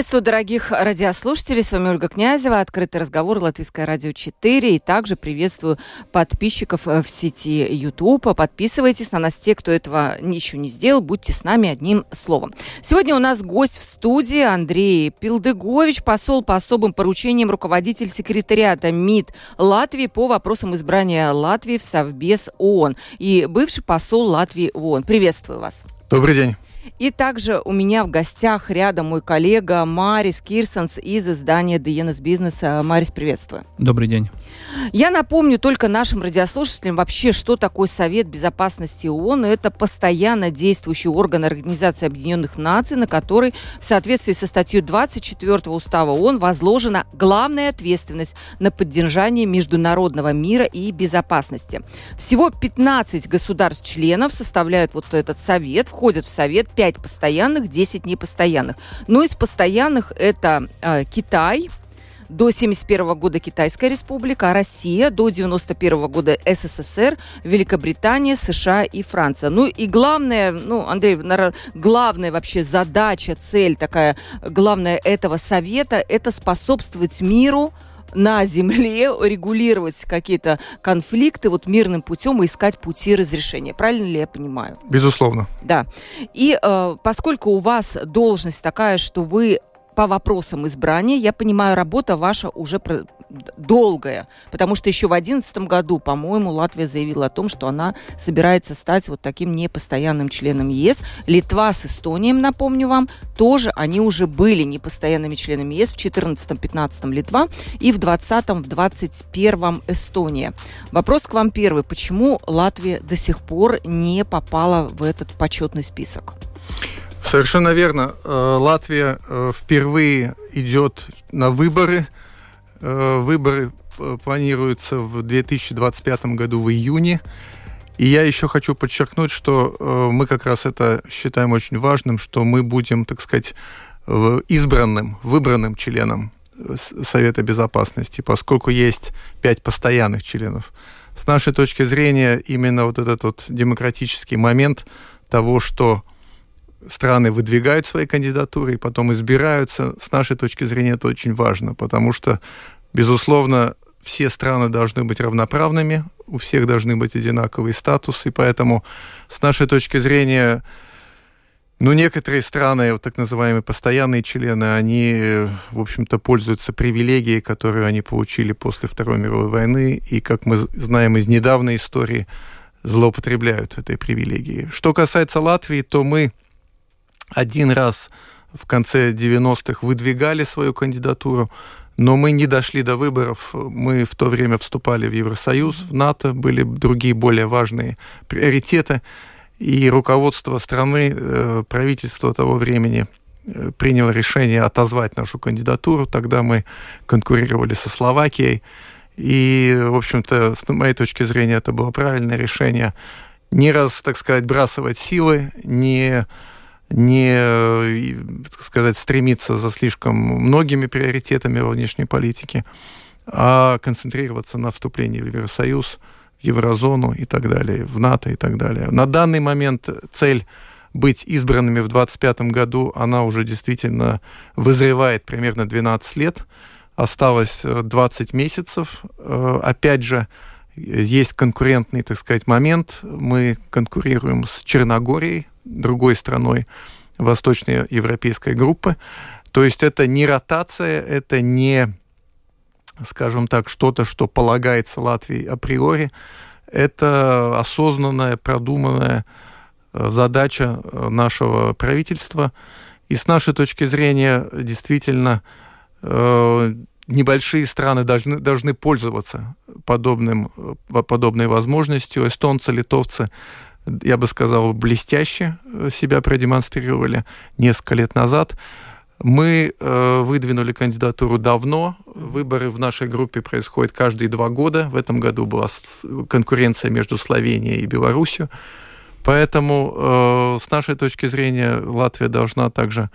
Приветствую, дорогих радиослушателей. С вами Ольга Князева. Открытый разговор Латвийское радио 4. И также приветствую подписчиков э, в сети YouTube. Подписывайтесь на нас те, кто этого еще не сделал. Будьте с нами одним словом. Сегодня у нас гость в студии Андрей Пилдыгович, посол по особым поручениям, руководитель секретариата МИД Латвии по вопросам избрания Латвии в Совбез ООН и бывший посол Латвии в ООН. Приветствую вас. Добрый день. И также у меня в гостях рядом мой коллега Марис Кирсонс из издания DNS Бизнеса. Марис, приветствую. Добрый день. Я напомню только нашим радиослушателям вообще, что такое Совет Безопасности ООН. Это постоянно действующий орган Организации Объединенных Наций, на который в соответствии со статьей 24 Устава ООН возложена главная ответственность на поддержание международного мира и безопасности. Всего 15 государств-членов составляют вот этот совет, входят в совет 5 постоянных, 10 непостоянных. Но из постоянных это э, Китай, до 1971 года Китайская республика, а Россия до 1991 года СССР, Великобритания, США и Франция. Ну и главное, ну, Андрей, главная вообще задача, цель такая, главная этого совета, это способствовать миру, на земле регулировать какие-то конфликты вот мирным путем и искать пути разрешения. Правильно ли я понимаю? Безусловно. Да. И э, поскольку у вас должность такая, что вы по вопросам избрания. Я понимаю, работа ваша уже долгая, потому что еще в 2011 году, по-моему, Латвия заявила о том, что она собирается стать вот таким непостоянным членом ЕС. Литва с Эстонией, напомню вам, тоже они уже были непостоянными членами ЕС в 2014-2015 Литва и в 2020-2021 Эстония. Вопрос к вам первый. Почему Латвия до сих пор не попала в этот почетный список? Совершенно верно. Э, Латвия э, впервые идет на выборы. Э, выборы планируются в 2025 году в июне. И я еще хочу подчеркнуть, что мы как раз это считаем очень важным, что мы будем, так сказать, избранным, выбранным членом Совета Безопасности, поскольку есть пять постоянных членов. С нашей точки зрения, именно вот этот вот демократический момент того, что страны выдвигают свои кандидатуры и потом избираются. С нашей точки зрения это очень важно, потому что, безусловно, все страны должны быть равноправными, у всех должны быть одинаковые статусы, и поэтому с нашей точки зрения, ну, некоторые страны, вот так называемые постоянные члены, они, в общем-то, пользуются привилегией, которую они получили после Второй мировой войны, и, как мы знаем из недавней истории, злоупотребляют этой привилегией. Что касается Латвии, то мы один раз в конце 90-х выдвигали свою кандидатуру, но мы не дошли до выборов. Мы в то время вступали в Евросоюз, в НАТО, были другие более важные приоритеты. И руководство страны, э, правительство того времени э, приняло решение отозвать нашу кандидатуру. Тогда мы конкурировали со Словакией. И, в общем-то, с моей точки зрения, это было правильное решение. Не раз, так сказать, бросать силы, не не, так сказать, стремиться за слишком многими приоритетами во внешней политике, а концентрироваться на вступлении в Евросоюз, в Еврозону и так далее, в НАТО и так далее. На данный момент цель быть избранными в 2025 году, она уже действительно вызревает примерно 12 лет. Осталось 20 месяцев. Э, опять же, есть конкурентный, так сказать, момент. Мы конкурируем с Черногорией, другой страной восточной европейской группы. То есть это не ротация, это не, скажем так, что-то, что полагается Латвии априори. Это осознанная, продуманная э, задача э, нашего правительства. И с нашей точки зрения, действительно, э, небольшие страны должны, должны пользоваться подобным, подобной возможностью. Эстонцы, литовцы я бы сказал, блестяще э, себя продемонстрировали несколько лет назад. Мы э, выдвинули кандидатуру давно, Выборы в нашей группе происходят каждые два года. В этом году была конкуренция между Словенией и Беларусью. Поэтому, э, с нашей точки зрения, Латвия должна также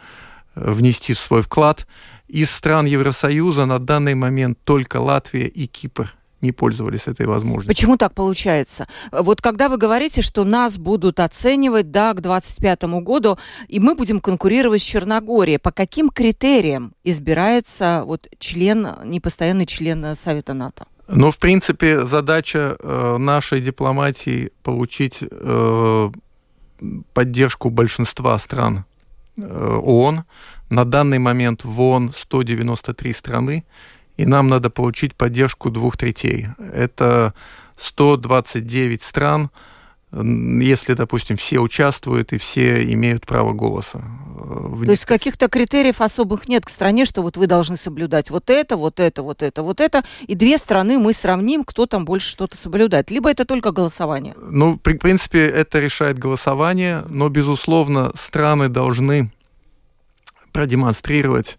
э, внести свой вклад. Из стран Евросоюза на данный момент только Латвия и Кипр не пользовались этой возможностью. Почему так получается? Вот когда вы говорите, что нас будут оценивать, да, к 2025 году, и мы будем конкурировать с Черногорией, по каким критериям избирается вот член, непостоянный член Совета НАТО? Ну, в принципе, задача э, нашей дипломатии получить э, поддержку большинства стран э, ООН. На данный момент в ООН 193 страны и нам надо получить поддержку двух третей. Это 129 стран, если, допустим, все участвуют и все имеют право голоса. То есть каких-то критериев особых нет к стране, что вот вы должны соблюдать вот это, вот это, вот это, вот это, и две страны мы сравним, кто там больше что-то соблюдает. Либо это только голосование? Ну, в принципе, это решает голосование, но, безусловно, страны должны продемонстрировать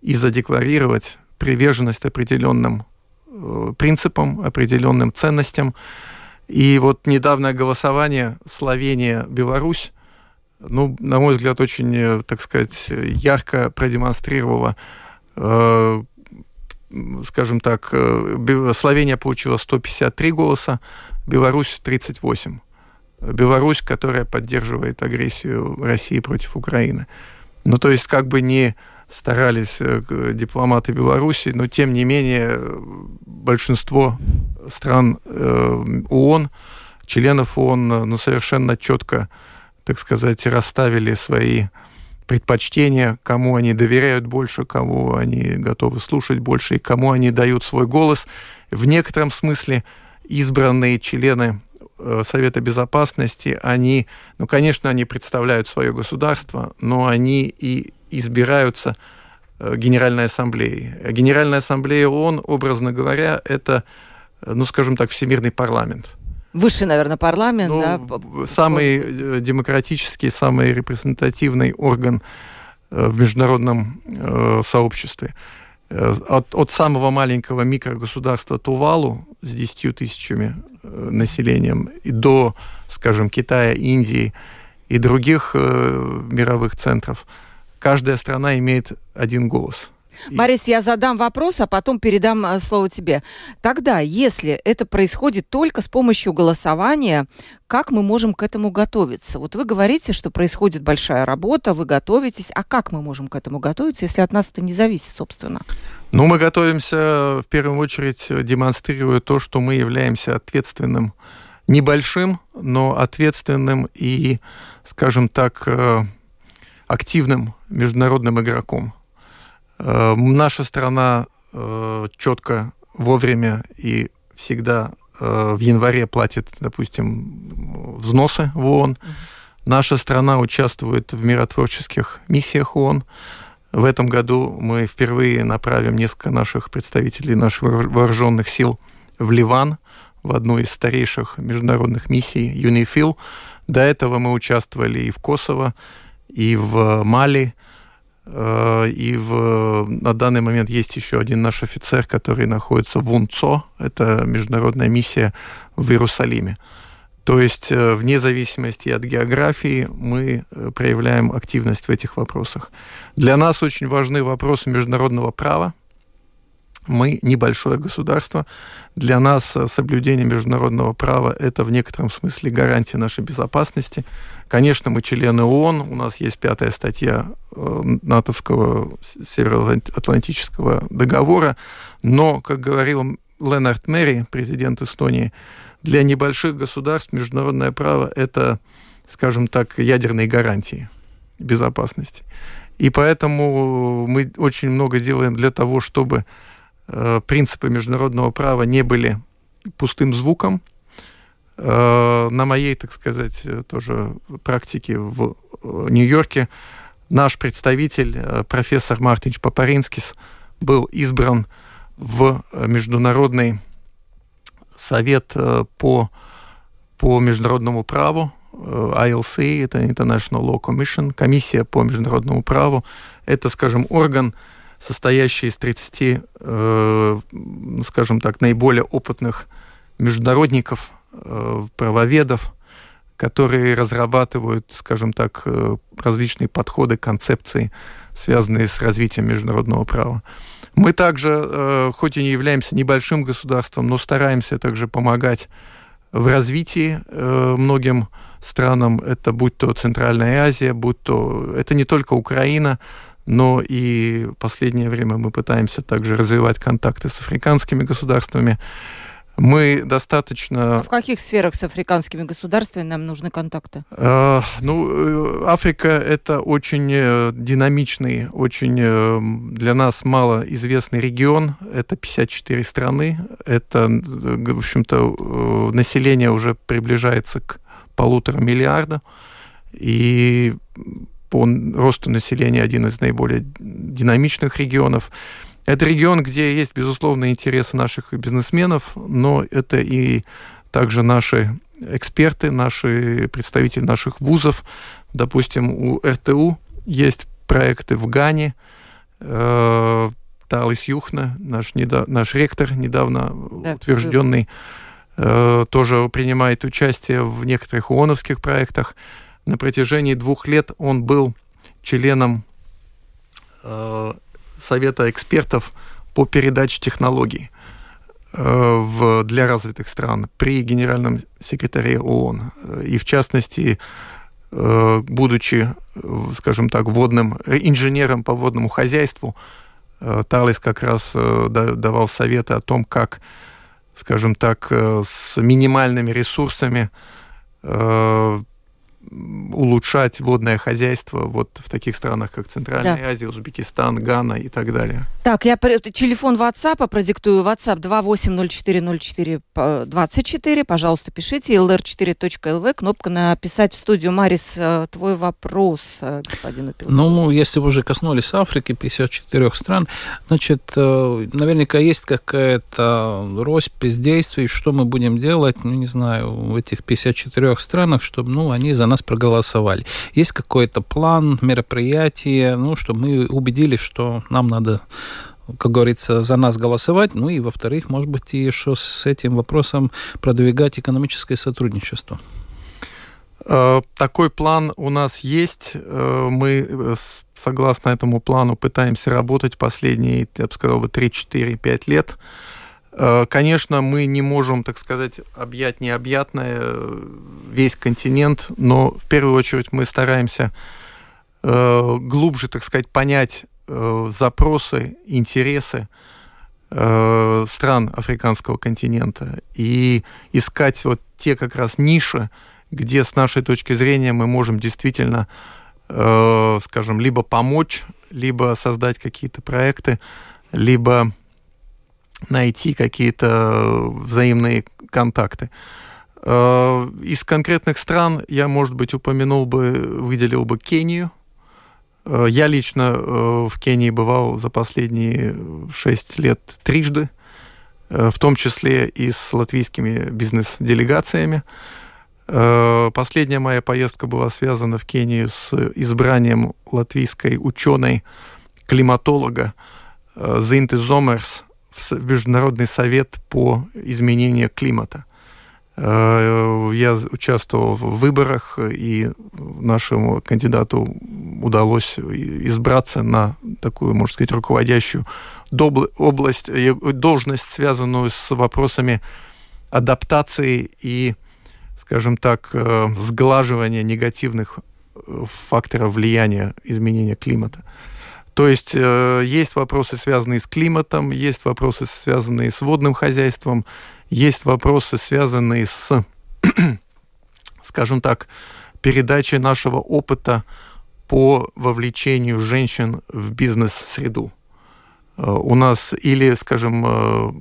и задекларировать приверженность определенным э, принципам, определенным ценностям. И вот недавнее голосование Словения-Беларусь, ну, на мой взгляд, очень, э, так сказать, ярко продемонстрировало, э, скажем так, э, Словения получила 153 голоса, Беларусь 38. Беларусь, которая поддерживает агрессию России против Украины. Ну, то есть, как бы не старались э, дипломаты Беларуси, но тем не менее большинство стран э, ООН, членов ООН, ну, совершенно четко, так сказать, расставили свои предпочтения, кому они доверяют больше, кого они готовы слушать больше и кому они дают свой голос. В некотором смысле избранные члены э, Совета Безопасности, они, ну, конечно, они представляют свое государство, но они и избираются э, Генеральной Ассамблеей. Генеральная Ассамблея ООН, образно говоря, это, э, ну, скажем так, всемирный парламент. Высший, наверное, парламент, ну, да? Самый э, демократический, самый репрезентативный орган в международном э, сообществе. От, от самого маленького микрогосударства Тувалу с 10 тысячами э, населением и до, скажем, Китая, Индии и других э, мировых центров – каждая страна имеет один голос. Борис, я задам вопрос, а потом передам э, слово тебе. Тогда, если это происходит только с помощью голосования, как мы можем к этому готовиться? Вот вы говорите, что происходит большая работа, вы готовитесь, а как мы можем к этому готовиться, если от нас это не зависит, собственно? Ну, мы готовимся в первую очередь, демонстрируя то, что мы являемся ответственным, небольшим, но ответственным и, скажем так, э, активным международным игроком. Э, наша страна э, четко, вовремя и всегда э, в январе платит, допустим, взносы в ООН. Наша страна участвует в миротворческих миссиях ООН. В этом году мы впервые направим несколько наших представителей наших вооруженных сил в Ливан, в одну из старейших международных миссий ЮНИФИЛ. До этого мы участвовали и в Косово, и в Мали, э, и в, на данный момент есть еще один наш офицер, который находится в УНЦО, это международная миссия в Иерусалиме. То есть э, вне зависимости от географии мы э, проявляем активность в этих вопросах. Для нас очень важны вопросы международного права. Мы небольшое государство. Для нас соблюдение международного права – это в некотором смысле гарантия нашей безопасности. Конечно, мы члены ООН, у нас есть пятая статья э, натовского Североатлантического договора, но, как говорил Ленард Мэри, президент Эстонии, для небольших государств международное право – это, скажем так, ядерные гарантии безопасности. И поэтому мы очень много делаем для того, чтобы э, принципы международного права не были пустым звуком, Э, на моей, так сказать, э, тоже практике в э, Нью-Йорке наш представитель, профессор Мартинч Папаринскис, был избран в Международный совет по, по международному праву, ILC, это International Law Commission, комиссия по международному праву. Это, скажем, орган, состоящий из 30, скажем так, наиболее опытных международников, правоведов, которые разрабатывают, скажем так, различные подходы, концепции, связанные с развитием международного права. Мы также, хоть и не являемся небольшим государством, но стараемся также помогать в развитии э, многим странам, это будь то Центральная Азия, будь то... Это не только Украина, но и в последнее время мы пытаемся также развивать контакты с африканскими государствами. Мы достаточно... А в каких сферах с африканскими государствами нам нужны контакты? Э, ну, э, Африка это очень э, динамичный, очень э, для нас малоизвестный регион. Это 54 страны. Это, в общем-то, население уже приближается к полутора миллиарда. И по росту населения один из наиболее динамичных регионов. Это регион, где есть, безусловно, интересы наших бизнесменов, но это и также наши эксперты, наши представители наших вузов. Допустим, у РТУ есть проекты в Гане. Э, Талис Юхна, наш, недав... наш ректор, недавно да, утвержденный, э, тоже принимает участие в некоторых ООНовских проектах. На протяжении двух лет он был членом э, совета экспертов по передаче технологий э, в, для развитых стран при генеральном секретаре ООН. И в частности, э, будучи, скажем так, водным инженером по водному хозяйству, э, Талис как раз давал советы о том, как, скажем так, с минимальными ресурсами улучшать водное хозяйство вот в таких странах, как Центральная да. Азия, Узбекистан, Гана и так далее. Так, я телефон WhatsApp продиктую. WhatsApp 28040424. Пожалуйста, пишите. lr4.lv. Кнопка написать в студию. Марис, э, твой вопрос э, господину пилоту. Ну, если вы уже коснулись Африки, 54 стран, значит, э, наверняка есть какая-то россыпь действий, что мы будем делать, ну, не знаю, в этих 54 странах, чтобы, ну, они за нас нас проголосовали. Есть какой-то план, мероприятие, ну, чтобы мы убедились, что нам надо как говорится, за нас голосовать, ну и, во-вторых, может быть, и еще с этим вопросом продвигать экономическое сотрудничество. Э, такой план у нас есть. Э, мы, э, согласно этому плану, пытаемся работать последние, я бы сказал, 3-4-5 лет. Э, конечно, мы не можем, так сказать, объять необъятное, э, весь континент, но в первую очередь мы стараемся э, глубже, так сказать, понять запросы, интересы стран африканского континента и искать вот те как раз ниши, где с нашей точки зрения мы можем действительно, скажем, либо помочь, либо создать какие-то проекты, либо найти какие-то взаимные контакты. Э, из конкретных стран я, может быть, упомянул бы, выделил бы Кению. Э, я лично э, в Кении бывал за последние шесть лет трижды, в том числе и с латвийскими бизнес-делегациями. Последняя моя поездка была связана в Кению с избранием латвийской ученой, климатолога Зинты Зомерс в Международный совет по изменению климата. Э, я участвовал в выборах, и нашему кандидату удалось избраться на такую, можно сказать, руководящую область, э, должность, связанную с вопросами адаптации и, скажем так, э, сглаживания негативных факторов влияния изменения климата. То есть э, есть вопросы, связанные с климатом, есть вопросы, связанные с водным хозяйством, есть вопросы, связанные с, скажем так, передачей нашего опыта по вовлечению женщин в бизнес-среду. Э, у нас или, скажем, э,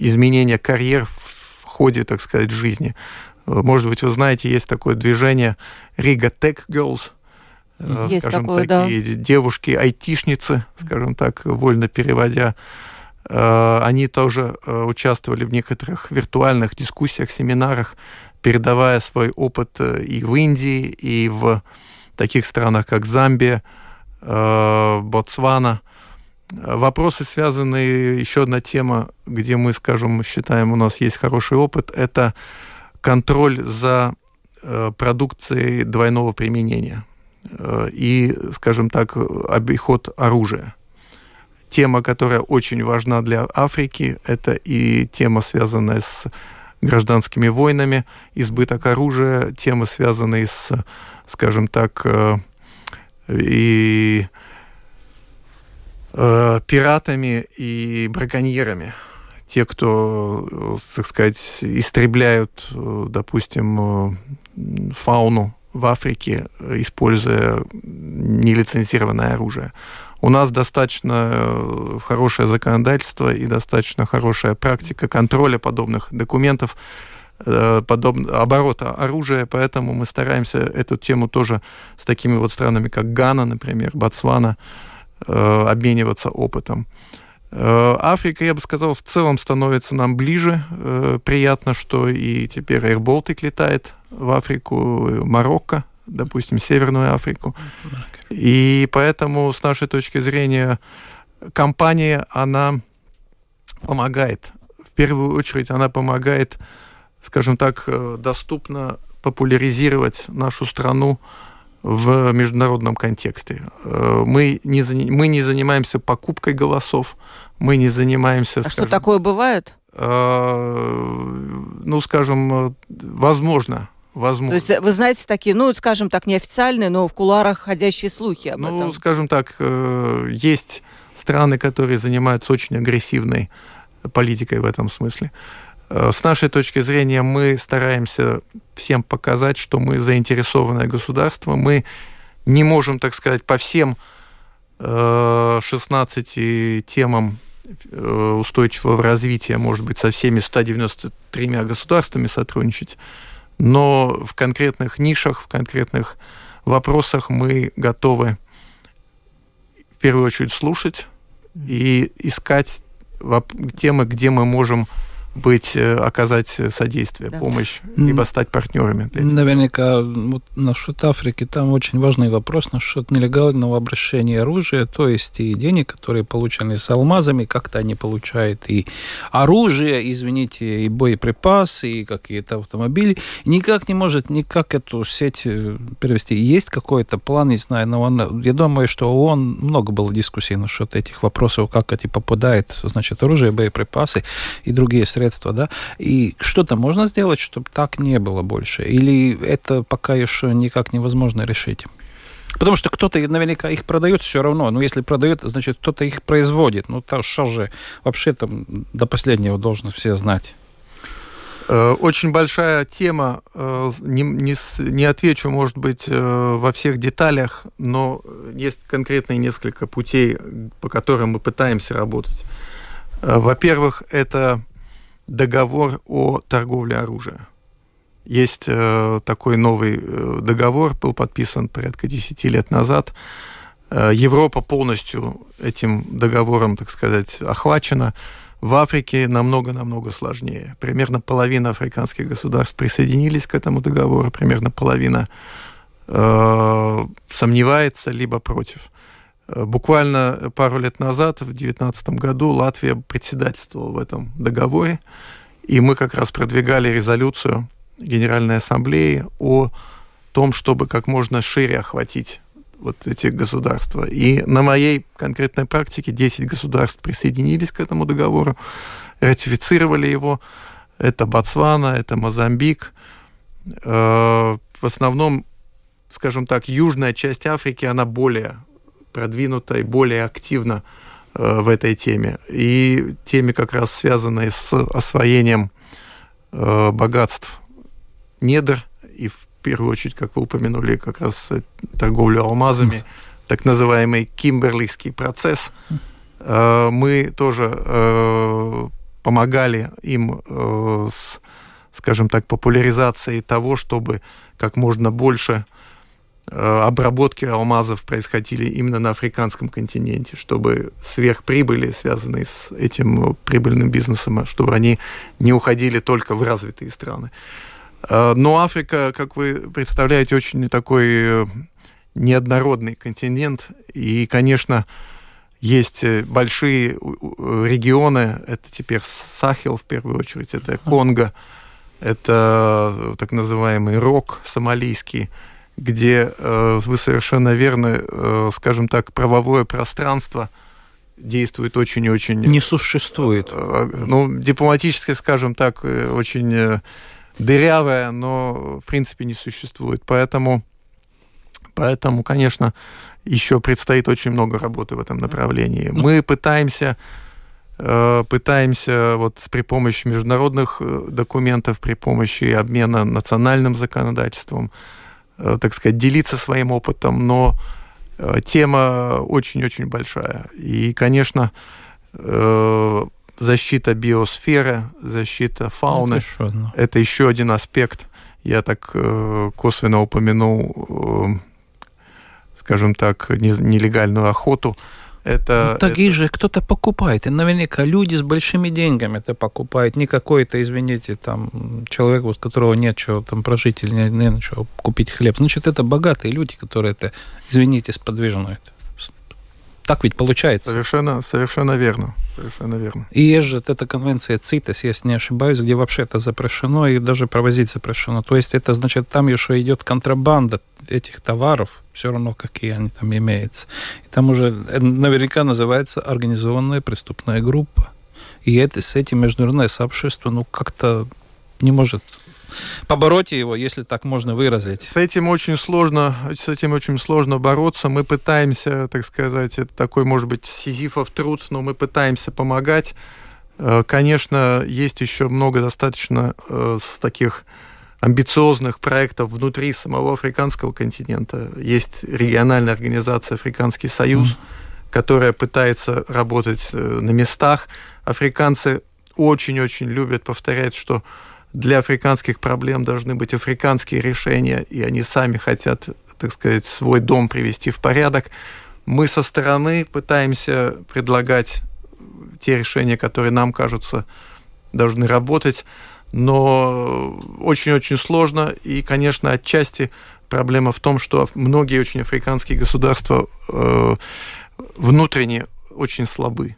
изменение карьер в ходе, так сказать, жизни. Э, может быть, вы знаете, есть такое движение Riga Tech Girls – Есть скажем, такое, такие да. девушки-айтишницы, скажем так, вольно переводя. Э, они тоже э, участвовали в некоторых виртуальных дискуссиях, семинарах, передавая свой опыт и в Индии, и в таких странах, как Замбия, Ботсвана. Вопросы, связанные, еще одна тема, где мы, скажем, считаем, у нас есть хороший опыт, это контроль за э, продукцией двойного применения э, и, скажем так, обиход оружия. Тема, которая очень важна для Африки, это и тема, связанная с гражданскими войнами, избыток оружия, темы, связанные с, скажем так, э, и э, пиратами и браконьерами. Те, кто, так сказать, истребляют, допустим, фауну в Африке, используя нелицензированное оружие. У нас достаточно э, хорошее законодательство и достаточно хорошая практика контроля подобных документов, э, подоб... оборота оружия, поэтому мы стараемся эту тему тоже с такими вот странами, как Гана, например, Ботсвана, э, обмениваться опытом. Африка, я бы сказал, в целом становится нам ближе. Приятно, что и теперь Air Baltic летает в Африку, Марокко, допустим, Северную Африку. И поэтому, с нашей точки зрения, компания, она помогает. В первую очередь, она помогает, скажем так, э, доступно популяризировать нашу страну в международном контексте. Э, мы не, мы не занимаемся покупкой голосов, мы не занимаемся... А скажем, что такое бывает? Э, ну, скажем, возможно, возможно. То есть вы знаете такие, ну, скажем так, неофициальные, но в куларах ходящие слухи об ну, этом? Ну, скажем так, э, есть страны, которые занимаются очень агрессивной политикой в этом смысле. Э, с нашей точки зрения мы стараемся всем показать, что мы заинтересованное государство. Мы не можем, так сказать, по всем 16 э, темам устойчивого развития, может быть, со всеми 193 государствами сотрудничать но в конкретных нишах, в конкретных вопросах мы готовы в первую очередь слушать и искать темы, где мы можем быть, э, оказать содействие, да. помощь, либо стать партнерами. Наверняка вот насчет Африки там очень важный вопрос насчет нелегального обращения оружия, то есть и денег, которые получены с алмазами, как-то они получают и оружие, извините, и боеприпасы, и какие-то автомобили. Никак не может никак эту сеть э, перевести. Есть какой-то план, не знаю, но он, я думаю, что ООН много было дискуссий насчет этих вопросов, как эти попадают, значит, оружие, боеприпасы и другие средства средства, да, и что-то можно сделать, чтобы так не было больше? Или это пока еще никак невозможно решить? Потому что кто-то наверняка их продает все равно. Ну, если продает, значит, кто-то их производит. Ну, то что же вообще там до последнего должны все знать. Э, очень большая тема. Э, не, не, не отвечу, может быть, э, во всех деталях, но есть конкретные несколько путей, по которым мы пытаемся работать. Во-первых, это договор о торговле оружием. Есть э, такой новый э, договор, был подписан порядка 10 лет назад. Э, Европа полностью этим договором, так сказать, охвачена. В Африке намного-намного сложнее. Примерно половина африканских государств присоединились к этому договору, примерно половина э, сомневается, либо против. Э, буквально пару лет назад, в 2019 году, Латвия председательствовала в этом договоре, и мы как раз продвигали резолюцию Генеральной Ассамблеи о том, чтобы как можно шире охватить вот эти государства. И на моей конкретной практике 10 государств присоединились к этому договору, ратифицировали его. Это Ботсвана, это Мозамбик. Э, в основном, скажем так, южная часть Африки, она более продвинуто и более активно э, в этой теме. И теме как раз связанной с освоением э, богатств недр и в первую очередь, как вы упомянули, как раз торговлю алмазами, так называемый кимберлийский процесс. Э, мы тоже э, помогали им э, с, скажем так, популяризацией того, чтобы как можно больше Э, обработки алмазов происходили именно на африканском континенте, чтобы сверхприбыли, связанные с этим прибыльным бизнесом, чтобы они не уходили только в развитые страны. Э, но Африка, как вы представляете, очень такой э, неоднородный континент. И, конечно, есть большие регионы, это теперь Сахел в первую очередь, это Конго, это так называемый рок сомалийский, где вы совершенно верно, скажем так, правовое пространство действует очень-очень... Не существует. Ну, дипломатически, скажем так, очень дырявая, но в принципе не существует. Поэтому, поэтому конечно, еще предстоит очень много работы в этом направлении. Ну. Мы пытаемся э, пытаемся вот при помощи международных э, документов, при помощи обмена национальным законодательством, э, так сказать, делиться своим опытом, но тема очень-очень большая. И, конечно, защита биосферы, защита фауны. Это еще, это еще один аспект. Я так э, косвенно упомянул, э, скажем так, не, нелегальную охоту. Это, ну, такие это... же кто-то покупает. И наверняка люди с большими деньгами это покупают. Не какой-то, извините, там человек, у которого нет чего там прожить или не, не на купить хлеб. Значит, это богатые люди, которые это, извините, сподвижнуют. Так ведь получается. Совершенно, совершенно верно. Совершенно верно. И есть же эта конвенция ЦИТЕС, если не ошибаюсь, где вообще это запрещено и даже провозить запрещено. То есть это значит, там еще идет контрабанда этих товаров, все равно какие они там имеются. И там уже э, наверняка называется организованная преступная группа. И это, с этим международное сообщество ну как-то не может побороть его, если так можно выразить. С этим очень сложно, с этим очень сложно бороться. Мы пытаемся, так сказать, это такой, может быть, сизифов труд, но мы пытаемся помогать. Э, конечно, есть еще много достаточно э, таких амбициозных проектов внутри самого африканского континента. Есть региональная организация Африканский Союз, mm. которая пытается работать э, на местах. Африканцы очень-очень любят повторять, что для африканских проблем должны быть африканские решения, и они сами хотят, так сказать, свой дом привести в порядок. Мы со стороны пытаемся предлагать те решения, которые нам кажутся должны работать, но очень-очень сложно, и, конечно, отчасти проблема в том, что многие очень африканские государства э, внутренне очень слабы,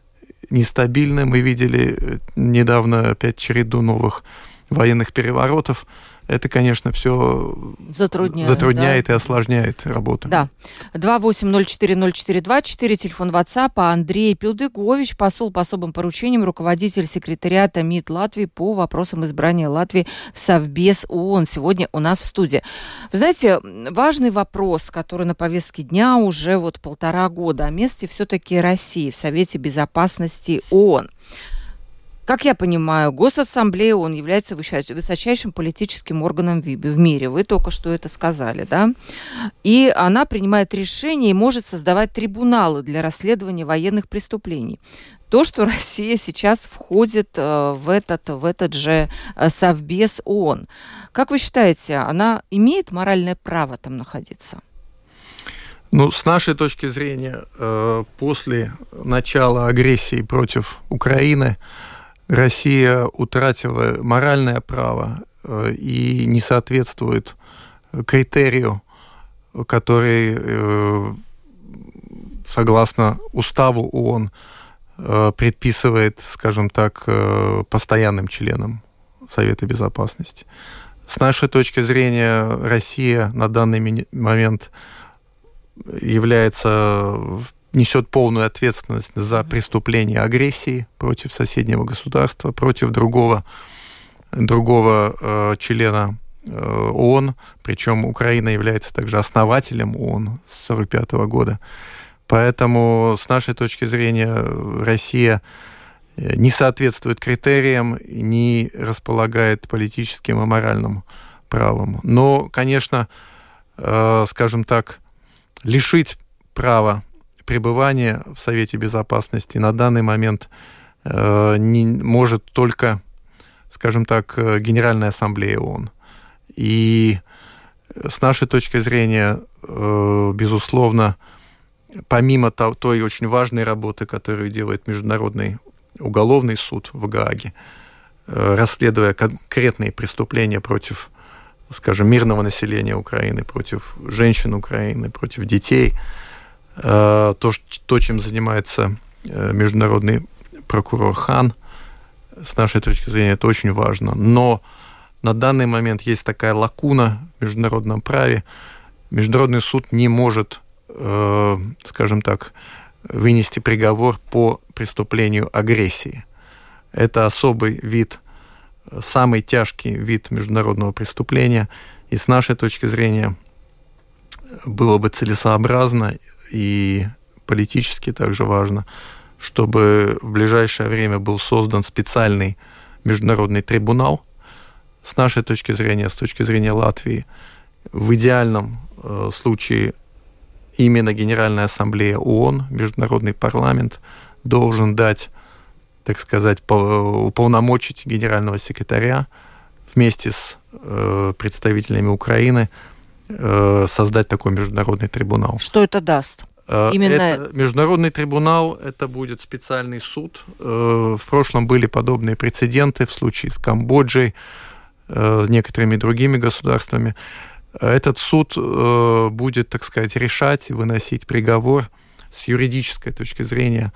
нестабильны. Мы видели э, недавно опять череду новых военных переворотов, это, конечно, все затрудняет, затрудняет да? и осложняет работу. Да. 28040424, телефон WhatsApp, а Андрей Пилдыгович, посол по особым поручениям, руководитель секретариата МИД Латвии по вопросам избрания Латвии в Совбез ООН. Сегодня у нас в студии. Вы знаете, важный вопрос, который на повестке дня уже вот полтора года, о месте все-таки России в Совете Безопасности ООН. Как я понимаю, Госассамблея, он является высочайшим политическим органом в мире. Вы только что это сказали, да? И она принимает решения и может создавать трибуналы для расследования военных преступлений. То, что Россия сейчас входит э, в этот, в этот же э, Совбез ООН. Как вы считаете, она имеет моральное право там находиться? Ну, с нашей точки зрения, э, после начала агрессии против Украины, Россия утратила моральное право э, и не соответствует критерию, который, э, согласно уставу ООН, э, предписывает, скажем так, постоянным членам Совета Безопасности. С нашей точки зрения, Россия на данный момент является несет полную ответственность за преступление агрессии против соседнего государства, против другого, другого э, члена э, ООН, причем Украина является также основателем ООН с 1945 года. Поэтому, с нашей точки зрения, Россия э, не соответствует критериям, не располагает политическим и моральным правом. Но, конечно, э, скажем так, лишить права пребывание в Совете Безопасности на данный момент э, не, может только, скажем так, э, Генеральная Ассамблея ООН. И с нашей точки зрения, э, безусловно, помимо той очень важной работы, которую делает Международный уголовный суд в Гааге, расследуя конкретные преступления против, скажем, мирного населения Украины, против женщин Украины, против детей – то, то чем занимается международный прокурор Хан, с нашей точки зрения, это очень важно. Но на данный момент есть такая лакуна в международном праве. Международный суд не может, э, скажем так, вынести приговор по преступлению агрессии. Это особый вид, самый тяжкий вид международного преступления. И с нашей точки зрения было бы целесообразно и политически также важно, чтобы в ближайшее время был создан специальный международный трибунал. С нашей точки зрения, с точки зрения Латвии, в идеальном э, случае именно Генеральная Ассамблея ООН, Международный парламент, должен дать, так сказать, уполномочить генерального секретаря вместе с э, представителями Украины э, создать такой международный трибунал. Что это даст? Э, Именно... Это международный трибунал, это будет специальный суд. Э, в прошлом были подобные прецеденты в случае с Камбоджей, э, некоторыми другими государствами. Этот суд будет, так сказать, решать, выносить приговор с юридической точки зрения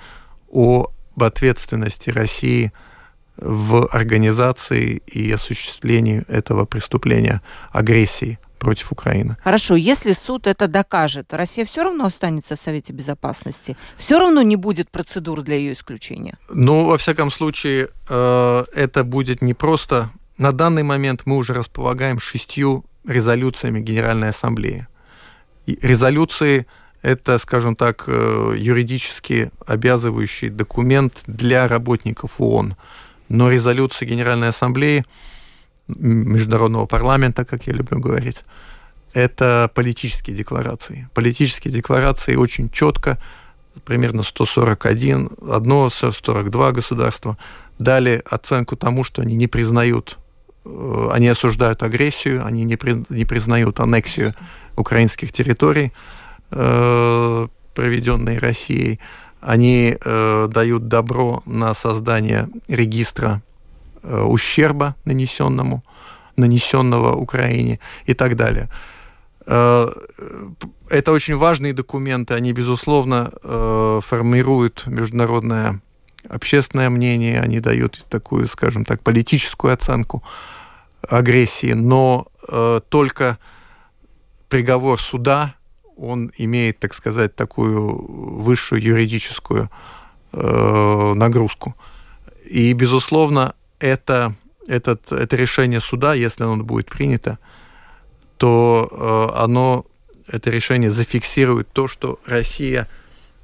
об ответственности России в организации и осуществлении этого преступления агрессии против Украины. Хорошо, если суд это докажет, Россия все равно останется в Совете Безопасности? Все равно не будет процедур для ее исключения? Ну, во всяком случае, э, это будет не просто... На данный момент мы уже располагаем шестью резолюциями Генеральной Ассамблеи. резолюции это, скажем так, э, юридически обязывающий документ для работников ООН. Но резолюции Генеральной Ассамблеи Международного парламента, как я люблю говорить, это политические декларации. Политические декларации очень четко, примерно 141, одно 142 государства дали оценку тому, что они не признают, э, они осуждают агрессию, они не, при, не признают аннексию украинских территорий, э, проведенной Россией, они э, дают добро на создание регистра ущерба, нанесенному, нанесенного Украине и так далее. Э, это очень важные документы, они, безусловно, э, формируют международное общественное мнение, они дают такую, скажем так, политическую оценку агрессии, но только приговор суда, он имеет, так сказать, такую высшую юридическую нагрузку. И, безусловно, это, этот, это решение суда, если оно будет принято, то э, оно, это решение зафиксирует то, что Россия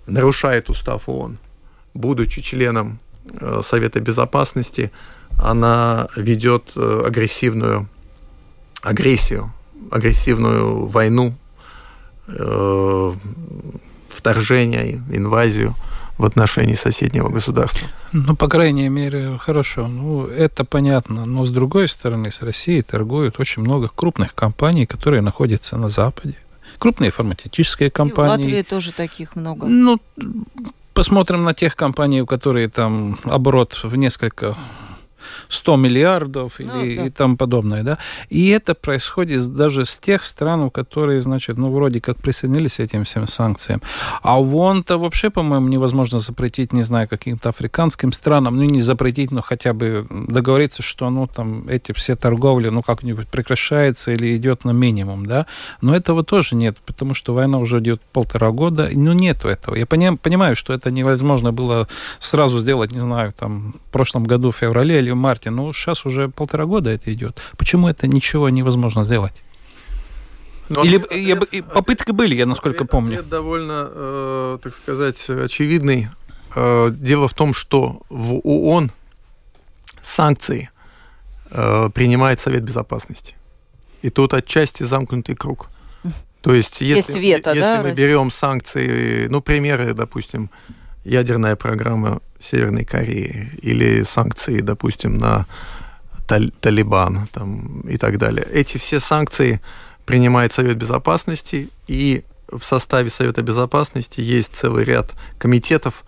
нарушает устав ООН. Будучи членом э, Совета Безопасности, она ведет э, агрессивную агрессию, агрессивную войну, вторжение, инвазию – в отношении соседнего государства. Ну, по крайней мере, хорошо. Ну, это понятно. Но, с другой стороны, с Россией торгуют очень много крупных компаний, которые находятся на Западе. Крупные фармацевтические компании. И в Латвии тоже таких много. Ну, посмотрим на тех компаний, у которых там оборот в несколько 100 миллиардов ну, или да. и тому подобное, да. И это происходит даже с тех стран, которые, значит, ну, вроде как присоединились к этим всем санкциям. А вон-то вообще, по-моему, невозможно запретить, не знаю, каким-то африканским странам, ну, не запретить, но хотя бы договориться, что, ну, там, эти все торговли, ну, как-нибудь прекращается или идет на минимум, да. Но этого тоже нет, потому что война уже идет полтора года, ну, нету этого. Я понимаю, что это невозможно было сразу сделать, не знаю, там, в прошлом году, в феврале или марте, ну, сейчас уже полтора года это идет. Почему это ничего невозможно сделать? Но Или ответ, я, попытки были, я насколько ответ, помню. Ответ довольно, э, так сказать, очевидный. Э, дело в том, что в ООН санкции э, принимает Совет Безопасности. И тут отчасти замкнутый круг. То есть, если, есть вето, если да, мы берем санкции, ну, примеры, допустим, ядерная программа Северной Кореи или санкции, допустим, на Талибан там, и так далее. Эти все санкции принимает Совет Безопасности, и в составе Совета Безопасности есть целый ряд комитетов,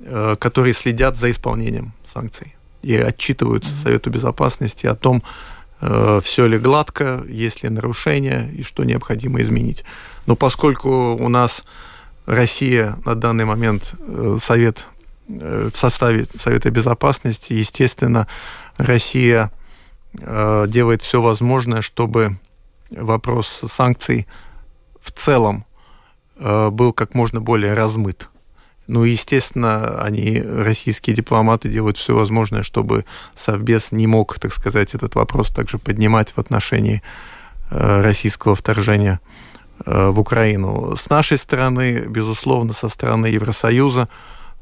э, которые следят за исполнением санкций и отчитываются. Совету Безопасности о том, э, все ли гладко, есть ли нарушения и что необходимо изменить. Но поскольку у нас Россия на данный момент Совет в составе Совета Безопасности, естественно, Россия делает все возможное, чтобы вопрос санкций в целом был как можно более размыт. Ну, естественно, они, российские дипломаты, делают все возможное, чтобы Совбез не мог, так сказать, этот вопрос также поднимать в отношении э, российского вторжения э, в Украину. С нашей стороны, безусловно, со стороны Евросоюза,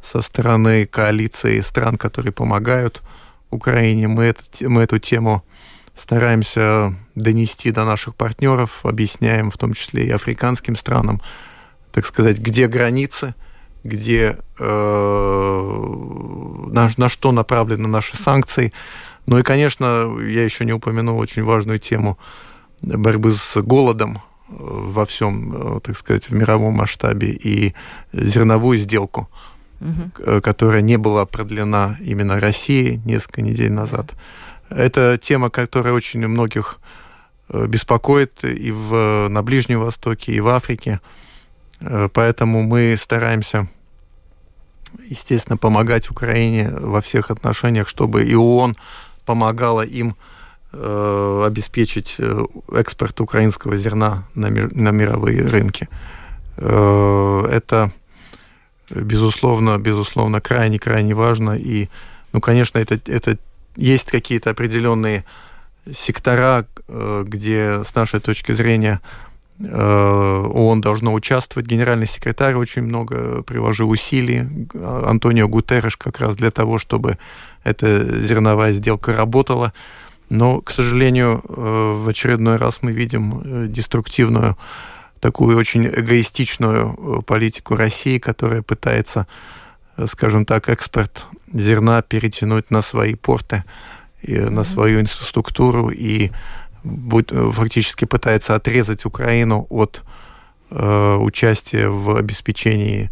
со стороны коалиции стран, которые помогают Украине, мы, это, мы эту тему стараемся донести до наших партнеров, объясняем в том числе и африканским странам, так сказать, где границы – где э, на, на что направлены наши санкции. Ну и, конечно, я еще не упомянул очень важную тему борьбы с голодом э, во всем, э, так сказать, в мировом масштабе и зерновую сделку, угу. которая не была продлена именно Россией несколько недель назад. Это тема, которая очень многих беспокоит и в, на Ближнем Востоке, и в Африке. Поэтому мы стараемся естественно, помогать Украине во всех отношениях, чтобы и ООН помогала им э, обеспечить э, экспорт украинского зерна на, мир, на мировые рынки. Э, это, безусловно, безусловно, крайне-крайне важно. И, ну, конечно, это, это есть какие-то определенные сектора, где, с нашей точки зрения, ООН должно участвовать. Генеральный секретарь очень много приложил усилий. Антонио Гутерреш как раз для того, чтобы эта зерновая сделка работала. Но, к сожалению, э, в очередной раз мы видим э, деструктивную, такую очень эгоистичную политику России, которая пытается, скажем так, экспорт зерна перетянуть на свои порты, и на свою инфраструктуру и э, фактически пытается отрезать Украину от э, участия в обеспечении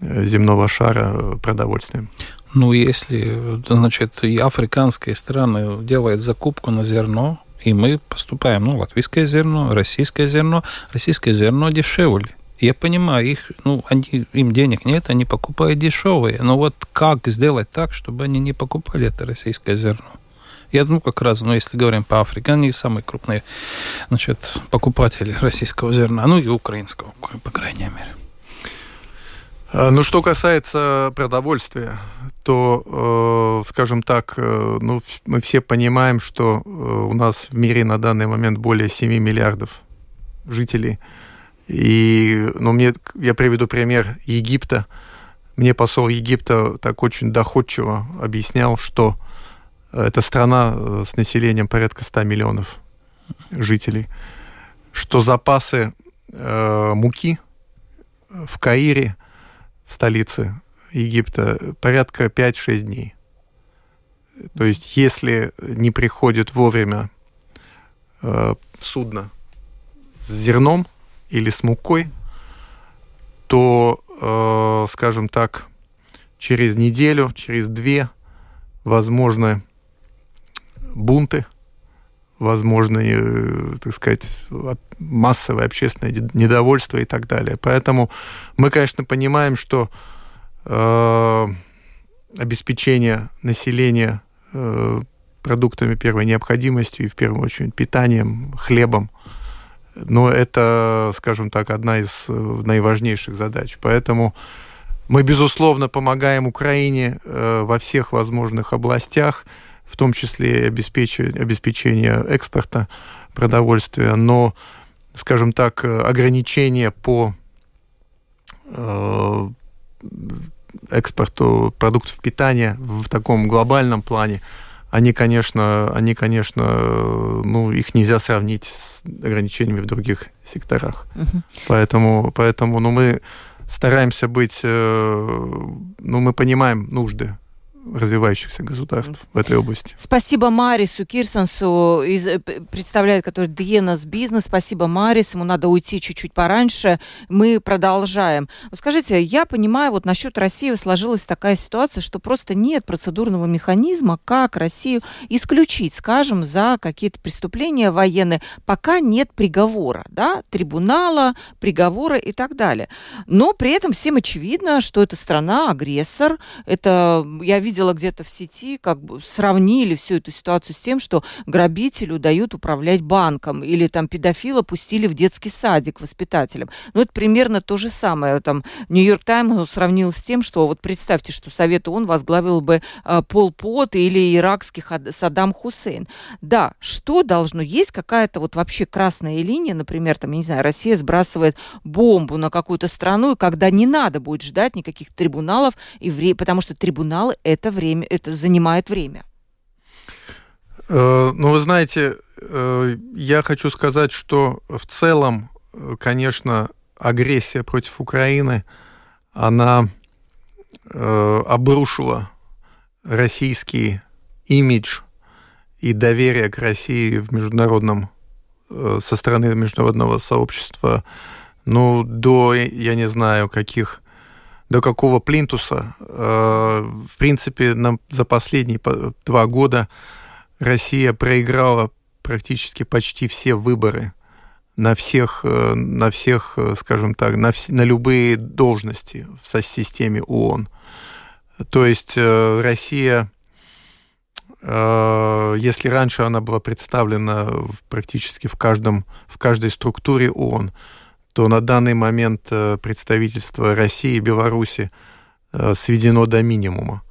э, земного шара продовольствием. Ну, если, значит, и африканские страны делают закупку на зерно, и мы поступаем, ну, латвийское зерно, российское зерно, российское зерно дешевле. Я понимаю, их, ну, они, им денег нет, они покупают дешевые. Но вот как сделать так, чтобы они не покупали это российское зерно? Я думаю, как раз, ну, если говорим по Африке, они самые крупные значит, покупатели российского зерна, ну и украинского, по крайней мере. А, ну, что касается продовольствия, то, э, скажем так, э, ну, мы все понимаем, что э, у нас в мире на данный момент более 7 миллиардов жителей. И, ну, мне, я приведу пример Египта. Мне посол Египта так очень доходчиво объяснял, что это страна э, с населением порядка 100 миллионов жителей. Что запасы э, муки в Каире, в столице Египта, порядка 5-6 дней. То есть, если не приходит вовремя э, судно с зерном или с мукой, то, э, скажем так, через неделю, через две, возможно, бунты, возможные, э, так сказать, массовое общественное недовольство и так далее. Поэтому мы, конечно, понимаем, что э, обеспечение населения э, продуктами первой необходимости и в первую очередь питанием, хлебом, но это, скажем так, одна из э, наиважнейших задач. Поэтому мы, безусловно, помогаем Украине э, во всех возможных областях в том числе и обеспечение, обеспечение экспорта продовольствия, но, скажем так, ограничения по э, экспорту продуктов питания в таком глобальном плане, они, конечно, они, конечно, ну, их нельзя сравнить с ограничениями в других секторах. Uh-huh. Поэтому, поэтому, ну, мы стараемся быть, э, ну, мы понимаем нужды развивающихся государств в этой области. Спасибо Марису Кирсонсу, из, э, представляет, который Диенас Бизнес. Спасибо, Марис. Ему надо уйти чуть-чуть пораньше. Мы продолжаем. Скажите, я понимаю, вот насчет России сложилась такая ситуация, что просто нет процедурного механизма, как Россию исключить, скажем, за какие-то преступления военные, пока нет приговора, да, трибунала, приговора и так далее. Но при этом всем очевидно, что эта страна агрессор. Это я видела где-то в сети, как бы сравнили всю эту ситуацию с тем, что грабителю дают управлять банком или там педофила пустили в детский садик воспитателям. Ну, это примерно то же самое. Там Нью-Йорк Таймс сравнил с тем, что вот представьте, что Совет ООН возглавил бы э, Пол Пот или иракский Саддам Хусейн. Да, что должно? Есть какая-то вот вообще красная линия, например, там, я не знаю, Россия сбрасывает бомбу на какую-то страну, и когда не надо будет ждать никаких трибуналов, и вре... потому что трибуналы это время, это занимает время. Э, ну, вы знаете, э, я хочу сказать, что в целом, э, конечно, агрессия против Украины, она обрушила российский имидж и доверие к России в международном со стороны международного сообщества, ну, до, я не знаю, каких до какого плинтуса. Э, в принципе, нам за последние два года Россия проиграла практически почти все выборы на всех, э, на всех, э, скажем так, на, вс- на любые должности в системе ООН. То есть Россия, если раньше она была представлена практически в, каждом, в каждой структуре ООН, то на данный момент э, представительство России и Беларуси э, сведено до минимума.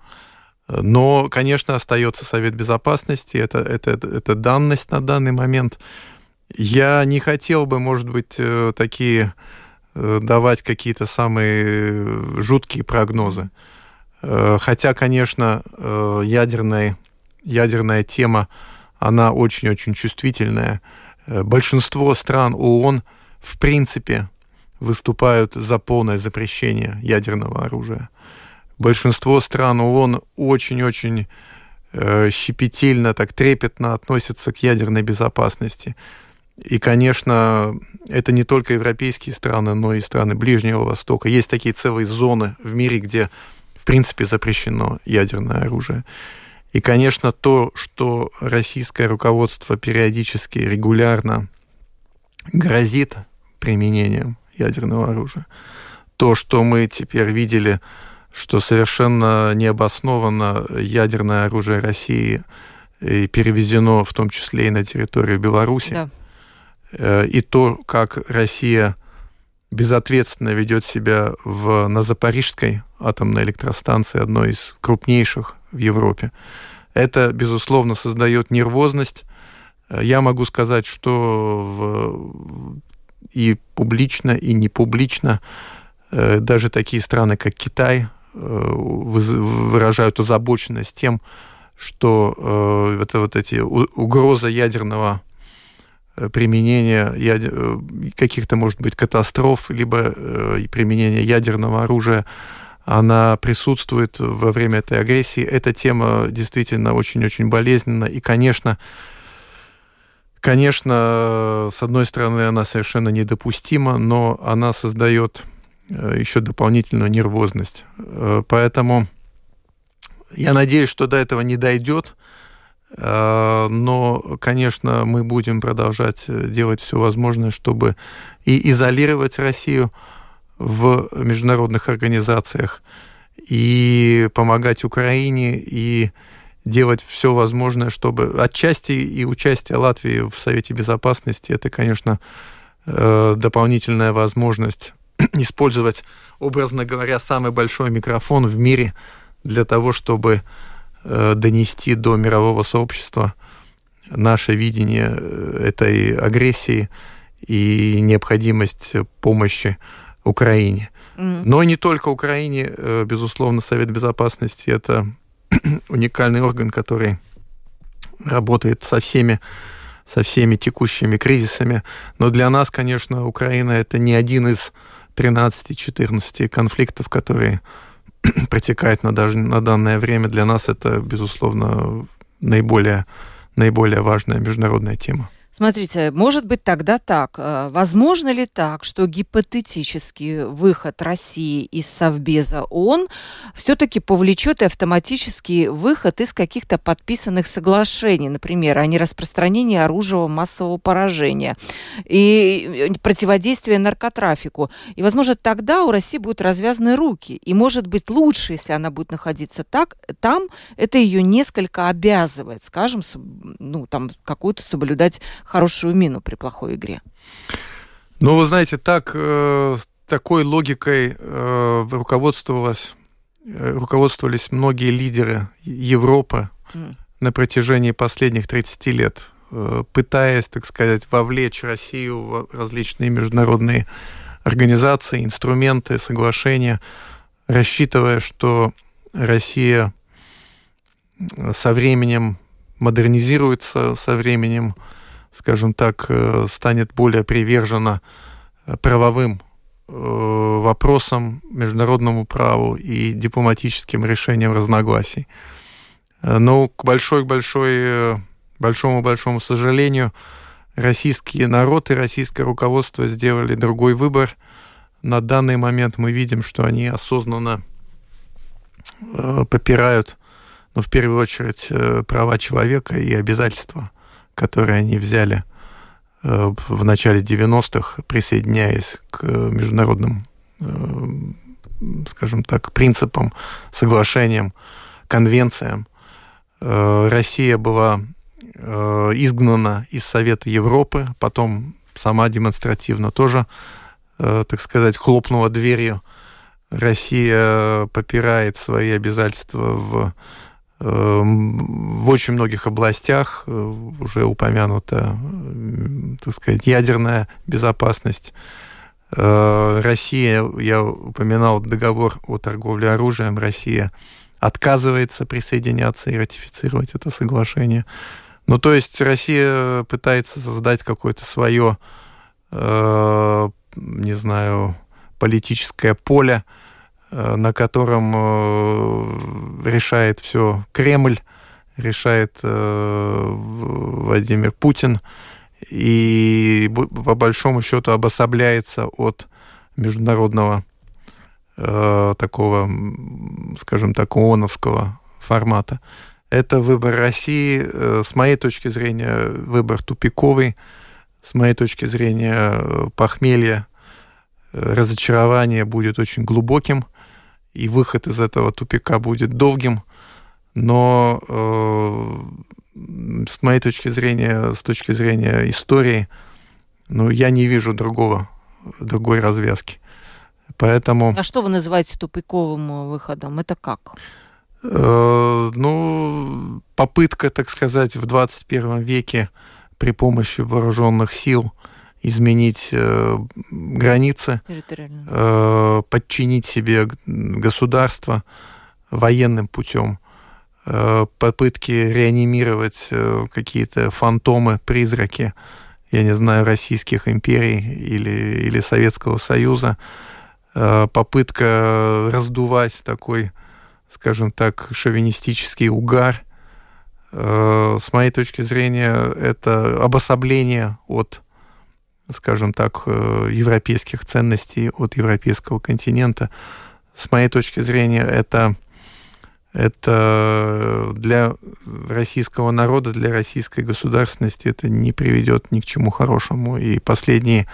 Но, конечно, остается Совет Безопасности, это, это, это данность на данный момент. Я не хотел бы, может быть, э, такие давать какие-то самые жуткие прогнозы. Хотя, конечно, ядерная, ядерная тема, она очень-очень чувствительная. Большинство стран ООН – в принципе выступают за полное запрещение ядерного оружия. Большинство стран ООН очень-очень э, щепетильно, так трепетно относятся к ядерной безопасности. И, конечно, это не только европейские страны, но и страны Ближнего Востока. Есть такие целые зоны в мире, где, в принципе, запрещено ядерное оружие. И, конечно, то, что российское руководство периодически, регулярно грозит применением ядерного оружия. То, что мы теперь видели, что совершенно необоснованно ядерное оружие России и перевезено в том числе и на территорию Беларуси. Да. Э, и то, как Россия безответственно ведет себя в, на Запорижской атомной электростанции, одной из крупнейших в Европе. Это, безусловно, создает нервозность. Э, я могу сказать, что в и публично, и не публично. Э, даже такие страны, как Китай, э, выражают озабоченность тем, что э, это вот эти угроза ядерного применения ядер... каких-то, может быть, катастроф, либо применения ядерного оружия, она присутствует во время этой агрессии. Эта тема действительно очень-очень болезненна. И, конечно, Конечно, с одной стороны, она совершенно недопустима, но она создает э, еще дополнительную нервозность. Э, поэтому я надеюсь, что до этого не дойдет. Э, но, конечно, мы будем продолжать делать все возможное, чтобы и изолировать Россию в международных организациях, и помогать Украине, и делать все возможное, чтобы отчасти и участие Латвии в Совете Безопасности это, конечно, э, дополнительная возможность использовать, образно говоря, самый большой микрофон в мире для того, чтобы э, донести до мирового сообщества наше видение э, этой агрессии и необходимость помощи Украине. Но не только Украине, безусловно, Совет Безопасности это уникальный орган, который работает со всеми со всеми текущими кризисами. Но для нас, конечно, Украина это не один из 13-14 конфликтов, которые протекает на, даже, на данное время, для нас это, безусловно, наиболее, наиболее важная международная тема. Смотрите, может быть тогда так. Э, возможно ли так, что гипотетический выход России из Совбеза ООН все-таки повлечет и автоматический выход из каких-то подписанных соглашений, например, о нераспространении оружия массового поражения и противодействия наркотрафику. И, возможно, тогда у России будут развязаны руки. И, может быть, лучше, если она будет находиться так, там, это ее несколько обязывает, скажем, ну, там, какую-то соблюдать хорошую мину при плохой игре. Ну, вы знаете, так, э, такой логикой э, руководствовалась, э, руководствовались многие лидеры Европы mm. на протяжении последних 30 лет, э, пытаясь, так сказать, вовлечь Россию в различные международные организации, инструменты, соглашения, рассчитывая, что Россия со временем модернизируется, со временем скажем так, э, станет более привержена э, правовым э, вопросам, международному праву и дипломатическим решениям разногласий. Но к большой-большой, большому-большому сожалению, российский народ и российское руководство сделали другой выбор. На данный момент мы видим, что они осознанно попирают, ну, в первую очередь, права человека и обязательства которые они взяли э, в начале 90-х, присоединяясь к международным, э, скажем так, принципам, соглашениям, конвенциям. Э, Россия была изгнана из Совета Европы, потом сама демонстративно тоже, так сказать, хлопнула дверью. Россия попирает свои обязательства в в очень многих областях э, уже упомянута, так сказать, ядерная безопасность. Э, Россия, я упоминал договор о торговле оружием, Россия отказывается присоединяться и ратифицировать это соглашение. Ну, то есть Россия пытается создать какое-то свое, э, не знаю, политическое поле, Э, на котором э, решает все Кремль, решает э, Владимир Путин, и по большому счету обособляется от международного такого, скажем так, ООНовского формата. Это выбор России, с моей точки зрения, выбор тупиковый, с моей точки зрения, похмелье, разочарование будет очень глубоким и выход из этого тупика будет долгим, но э, с моей точки зрения, с точки зрения истории, ну, я не вижу другого, другой развязки. Поэтому... А что вы называете тупиковым выходом? Это как? Э, ну, попытка, так сказать, в 21 веке при помощи вооруженных сил изменить э, границы, э, подчинить себе государство военным путем, э, попытки реанимировать э, какие-то фантомы, призраки, я не знаю, российских империй или, или Советского Союза, э, попытка раздувать такой, скажем так, шовинистический угар. Э, с моей точки зрения, это обособление от скажем так, э, европейских ценностей от европейского континента. С моей точки зрения, это, это для российского народа, для российской государственности это не приведет ни к чему хорошему. И последние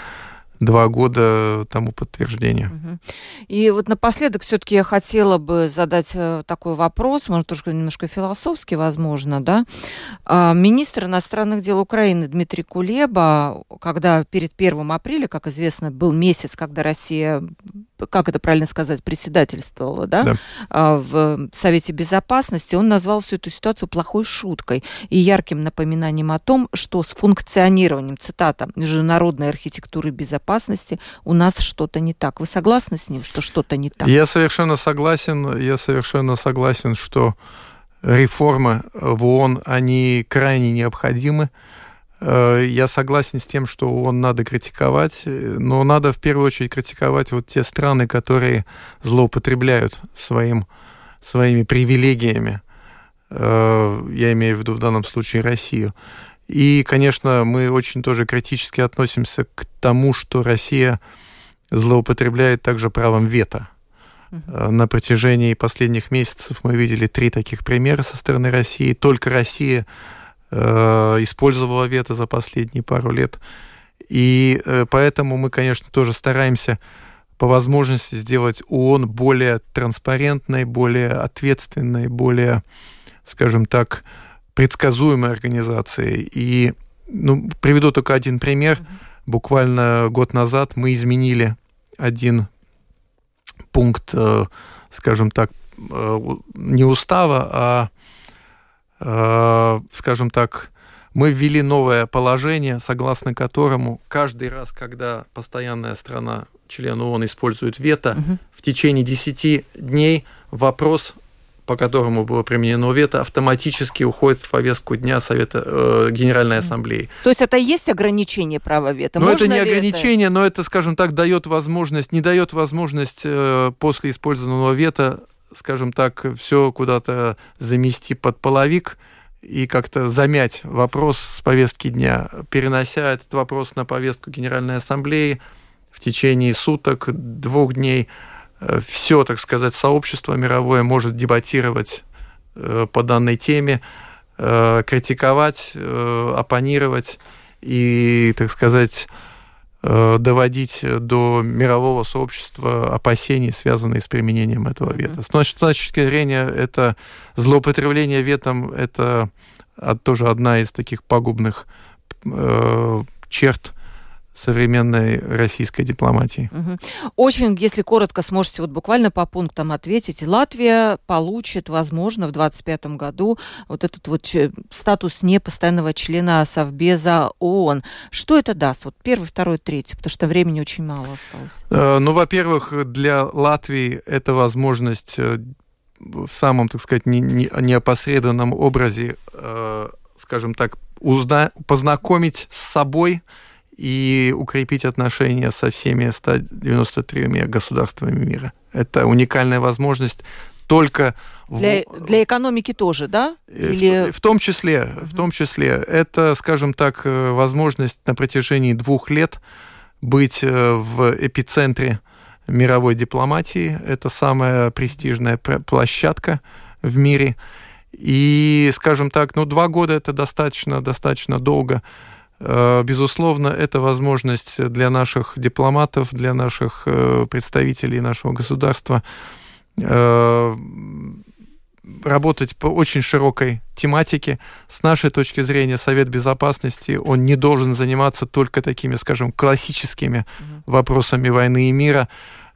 два года тому подтверждение. И вот напоследок все-таки я хотела бы задать э, такой вопрос, может, тоже немножко философский, возможно, да. А, министр иностранных дел Украины Дмитрий Кулеба, когда перед 1 апреля, как известно, был месяц, когда Россия как это правильно сказать, председательствовала, да, да. А, в Совете Безопасности, он назвал всю эту ситуацию плохой шуткой и ярким напоминанием о том, что с функционированием, цитата, международной архитектуры безопасности у нас что-то не так. Вы согласны с ним, что что-то не так? Я совершенно согласен, я совершенно согласен, что реформы в ООН, они крайне необходимы. Э, я согласен с тем, что он надо критиковать, но надо в первую очередь критиковать вот те страны, которые злоупотребляют своим, своими привилегиями. Э, я имею в виду в данном случае Россию. И, конечно, мы очень тоже критически относимся к тому, что Россия злоупотребляет также правом вето. Uh-huh. На протяжении последних месяцев мы видели три таких примера со стороны России. Только Россия э, использовала вето за последние пару лет. И э, поэтому мы, конечно, тоже стараемся по возможности сделать ООН более транспарентной, более ответственной, более, скажем так, предсказуемой организацией. И ну, приведу только один пример. Буквально год назад мы изменили один пункт, э, скажем так, э, не устава, а, э, скажем так, мы ввели новое положение, согласно которому каждый раз, когда постоянная страна, член ООН, использует вето, угу. в течение 10 дней вопрос по которому было применено вето, автоматически уходит в повестку дня Совета э, Генеральной Ассамблеи. То есть это есть ограничение права вето? Но Можно это не ограничение, это? но это, скажем так, дает возможность, не дает возможность э, после использованного вето, скажем так, все куда-то замести под половик и как-то замять вопрос с повестки дня, перенося этот вопрос на повестку Генеральной Ассамблеи в течение суток, двух дней – все, так сказать, сообщество мировое может дебатировать э, по данной теме, э, критиковать, оппонировать и, так сказать, доводить до мирового сообщества опасений, связанные с применением этого вето. С нашей точки зрения, это злоупотребление ветом, это тоже одна из таких пагубных черт современной российской дипломатии. Угу. Очень, если коротко сможете вот буквально по пунктам ответить, Латвия получит, возможно, в 2025 году вот этот вот статус непостоянного члена Совбеза ООН. Что это даст? Вот первый, второй, третий, потому что времени очень мало осталось. Э, ну, во-первых, для Латвии это возможность э, в самом, так сказать, неопосредованном образе, э, скажем так, узна- познакомить с собой и укрепить отношения со всеми 193 государствами мира. Это уникальная возможность только для, в... для экономики тоже, да? Э, Или... В, в том числе, uh в том числе, это, скажем так, э, возможность на протяжении двух лет быть э, в эпицентре мировой дипломатии. Это самая престижная площадка в мире. И, скажем так, ну, два года это достаточно, достаточно долго безусловно, это возможность для наших дипломатов, для наших э, представителей нашего государства э, работать по очень широкой тематике. С нашей точки зрения, Совет Безопасности, он не должен заниматься только такими, скажем, классическими вопросами войны и мира.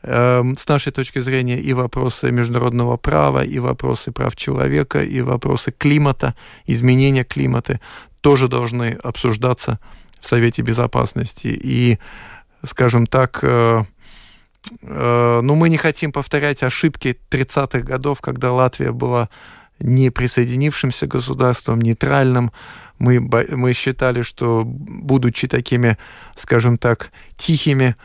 С нашей точки зрения и вопросы международного права, и вопросы прав человека, и вопросы климата, изменения климата тоже должны обсуждаться в Совете Безопасности. И, скажем так, э, э, ну, мы не хотим повторять ошибки 30-х годов, когда Латвия была не присоединившимся государством, нейтральным. Мы, мы считали, что, будучи такими, скажем так, тихими,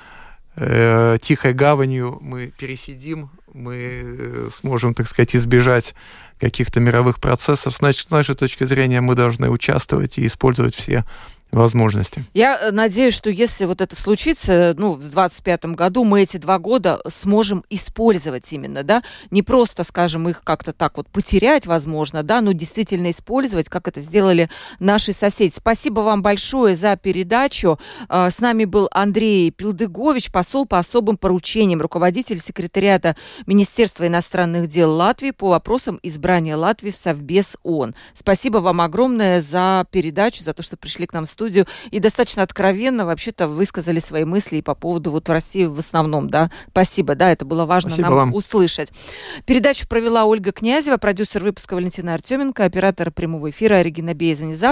э, тихой гаванью, мы пересидим, мы э, сможем, так сказать, избежать каких-то мировых процессов. Значит, с нашей точки зрения мы должны участвовать и использовать все возможности. Я э, надеюсь, что если вот это случится, ну, в 2025 году, мы эти два года сможем использовать именно, да, не просто, скажем, их как-то так вот потерять, возможно, да, но действительно использовать, как это сделали наши соседи. Спасибо вам большое за передачу. А, с нами был Андрей Пилдыгович, посол по особым поручениям, руководитель секретариата Министерства иностранных дел Латвии по вопросам избрания Латвии в Совбез ООН. Спасибо вам огромное за передачу, за то, что пришли к нам в студию и достаточно откровенно вообще-то высказали свои мысли и по поводу вот в России в основном, да. Спасибо, да, это было важно Спасибо нам вам. услышать. Передачу провела Ольга Князева, продюсер выпуска Валентина Артеменко, оператор прямого эфира Регина Бейзани. Завтра